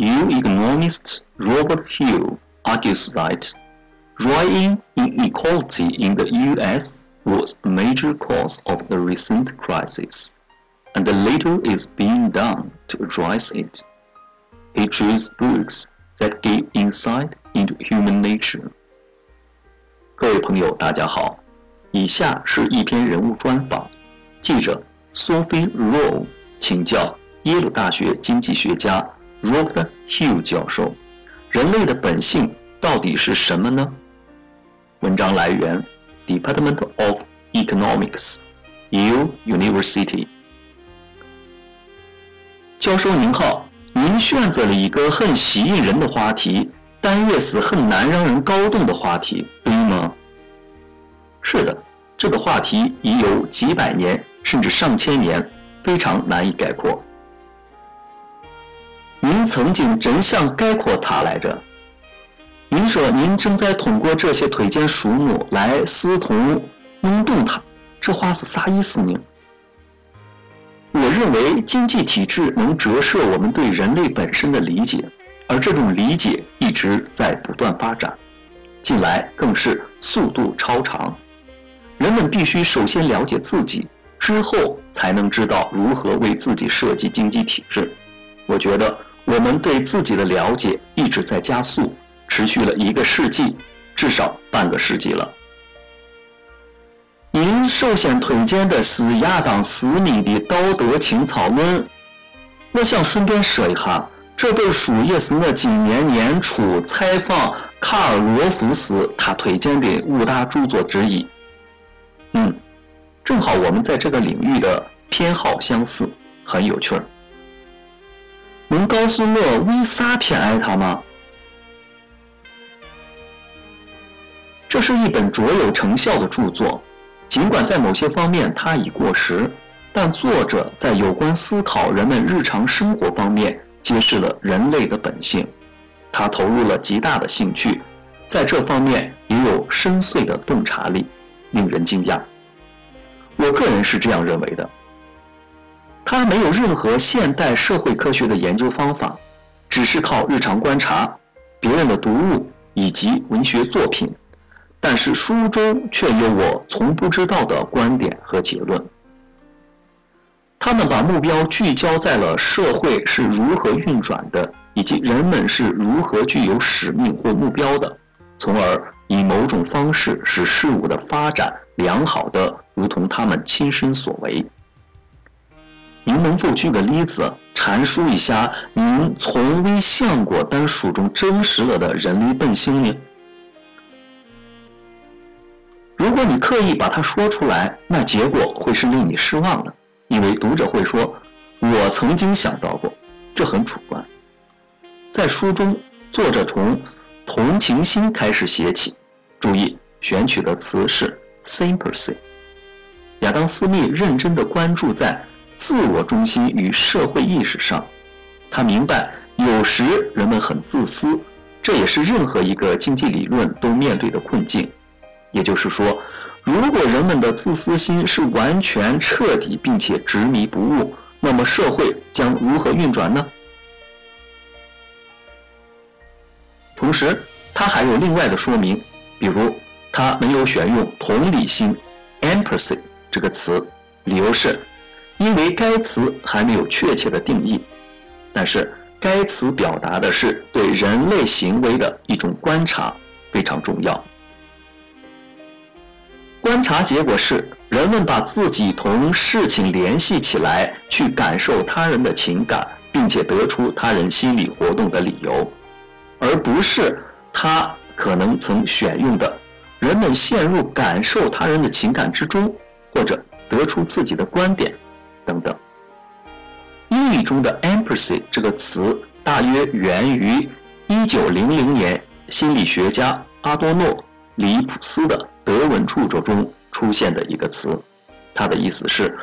economist Robert Hill argues that rising inequality in the U.S. was a major cause of the recent crisis, and little is being done to address it. He chose books that give insight into human nature. 各位朋友，大家好，以下是一篇人物专访。记者 Sophie Rowe 请教耶鲁大学经济学家 Robert Hill 教授：人类的本性到底是什么呢？文章来源：Department of Economics, Yale University。教授您好，您选择了一个很吸引人的话题，但也是很难让人搞懂的话题，对吗？是的，这个话题已有几百年甚至上千年，非常难以概括。您曾经真想概括它来着？您说您正在通过这些推荐书目来试图弄懂它，这话是啥意思呢？我认为经济体制能折射我们对人类本身的理解，而这种理解一直在不断发展，近来更是速度超长。人们必须首先了解自己，之后才能知道如何为自己设计经济体制。我觉得我们对自己的了解一直在加速。持续了一个世纪，至少半个世纪了。您首先推荐的是亚当·斯密的《道德情操论》，我想顺便说一下，这本书也是我今年年初采访卡尔·罗夫时他推荐的五大著作之一。嗯，正好我们在这个领域的偏好相似，很有趣儿。能告诉我为啥偏爱他吗？这是一本卓有成效的著作，尽管在某些方面它已过时，但作者在有关思考人们日常生活方面揭示了人类的本性。他投入了极大的兴趣，在这方面也有深邃的洞察力，令人惊讶。我个人是这样认为的。他没有任何现代社会科学的研究方法，只是靠日常观察、别人的读物以及文学作品。但是书中却有我从不知道的观点和结论。他们把目标聚焦在了社会是如何运转的，以及人们是如何具有使命或目标的，从而以某种方式使事物的发展良好的如同他们亲身所为。您能否举个例子，阐述一下您从未想过但书中真实了的人类本性呢？如果你刻意把它说出来，那结果会是令你失望的，因为读者会说：“我曾经想到过。”这很主观。在书中，作者从同情心开始写起，注意选取的词是 sympathy。亚当·斯密认真地关注在自我中心与社会意识上，他明白有时人们很自私，这也是任何一个经济理论都面对的困境。也就是说，如果人们的自私心是完全彻底并且执迷不悟，那么社会将如何运转呢？同时，他还有另外的说明，比如他没有选用“同理心 ”（empathy） 这个词，理由是，因为该词还没有确切的定义，但是该词表达的是对人类行为的一种观察，非常重要。观察结果是，人们把自己同事情联系起来，去感受他人的情感，并且得出他人心理活动的理由，而不是他可能曾选用的“人们陷入感受他人的情感之中”或者得出自己的观点等等。英语中的 “empathy” 这个词大约源于1900年心理学家阿多诺·里普斯的。德文著作中出现的一个词，它的意思是，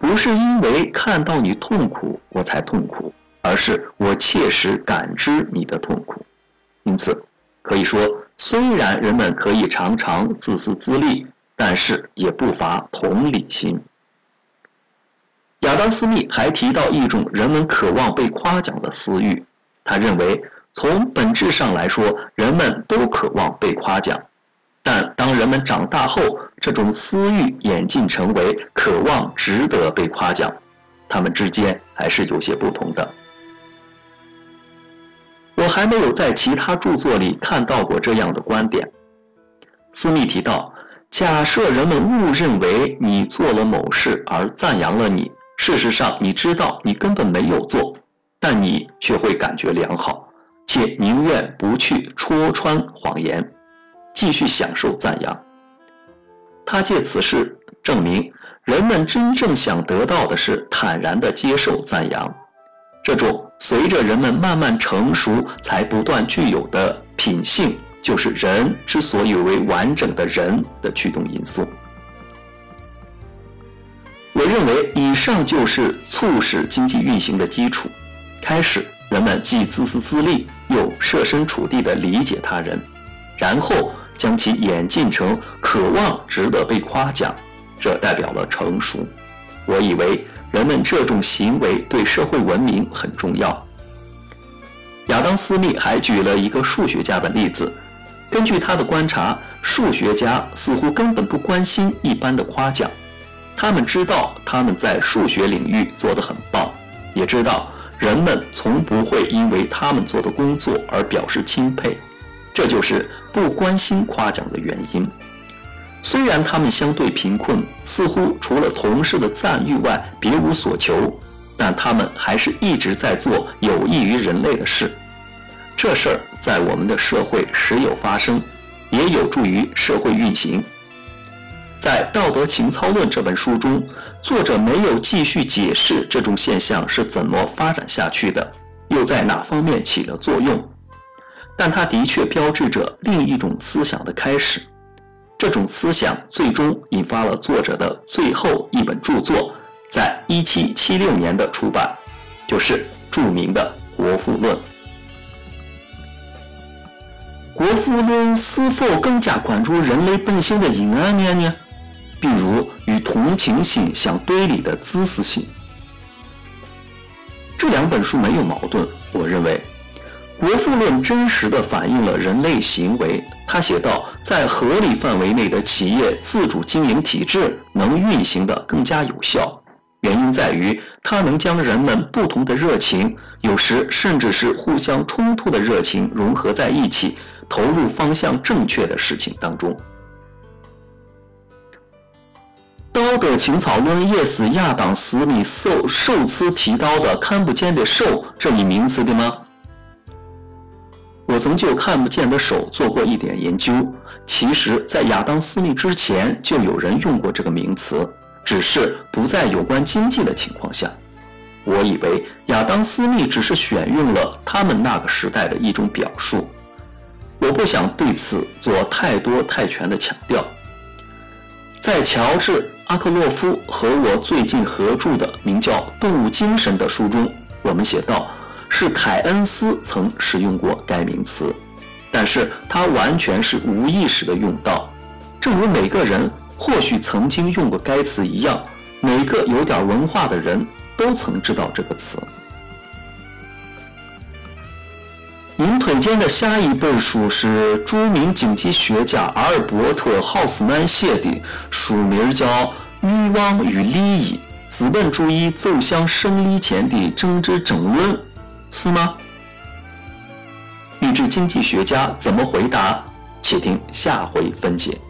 不是因为看到你痛苦我才痛苦，而是我切实感知你的痛苦。因此，可以说，虽然人们可以常常自私自利，但是也不乏同理心。亚当·斯密还提到一种人们渴望被夸奖的私欲，他认为，从本质上来说，人们都渴望被夸奖，但当人们长大后，这种私欲演进成为渴望值得被夸奖，他们之间还是有些不同的。我还没有在其他著作里看到过这样的观点。斯密提到，假设人们误认为你做了某事而赞扬了你，事实上你知道你根本没有做。但你却会感觉良好，且宁愿不去戳穿谎言，继续享受赞扬。他借此事证明，人们真正想得到的是坦然地接受赞扬，这种随着人们慢慢成熟才不断具有的品性，就是人之所以为完整的人的驱动因素。我认为，以上就是促使经济运行的基础。开始，人们既自私自利，又设身处地地理解他人，然后将其演进成渴望值得被夸奖，这代表了成熟。我以为人们这种行为对社会文明很重要。亚当·斯密还举了一个数学家的例子，根据他的观察，数学家似乎根本不关心一般的夸奖，他们知道他们在数学领域做得很棒，也知道。人们从不会因为他们做的工作而表示钦佩，这就是不关心夸奖的原因。虽然他们相对贫困，似乎除了同事的赞誉外别无所求，但他们还是一直在做有益于人类的事。这事儿在我们的社会时有发生，也有助于社会运行。在《道德情操论》这本书中，作者没有继续解释这种现象是怎么发展下去的，又在哪方面起了作用。但它的确标志着另一种思想的开始。这种思想最终引发了作者的最后一本著作，在1776年的出版，就是著名的《国富论》。《国富论》是否更加关注人类本性的阴暗面呢？比如与同情心相对立的自私心，这两本书没有矛盾。我认为，《国富论》真实的反映了人类行为。他写道，在合理范围内的企业自主经营体制能运行得更加有效，原因在于它能将人们不同的热情，有时甚至是互相冲突的热情融合在一起，投入方向正确的事情当中。道德情操论也是亚当·斯密首首次提到的“看不见的手”这一名词的吗？我曾就“看不见的手”做过一点研究。其实，在亚当·斯密之前，就有人用过这个名词，只是不在有关经济的情况下。我以为亚当·斯密只是选用了他们那个时代的一种表述。我不想对此做太多太全的强调。在乔治·阿克洛夫和我最近合著的名叫《动物精神》的书中，我们写道，是凯恩斯曾使用过该名词，但是他完全是无意识的用到，正如每个人或许曾经用过该词一样，每个有点文化的人都曾知道这个词。您推荐的下一本书是著名经济学家阿尔伯特·豪斯曼写的，书名叫《欲望与利益：资本主义走向胜利前的政治争论》，是吗？预知经济学家怎么回答，且听下回分解。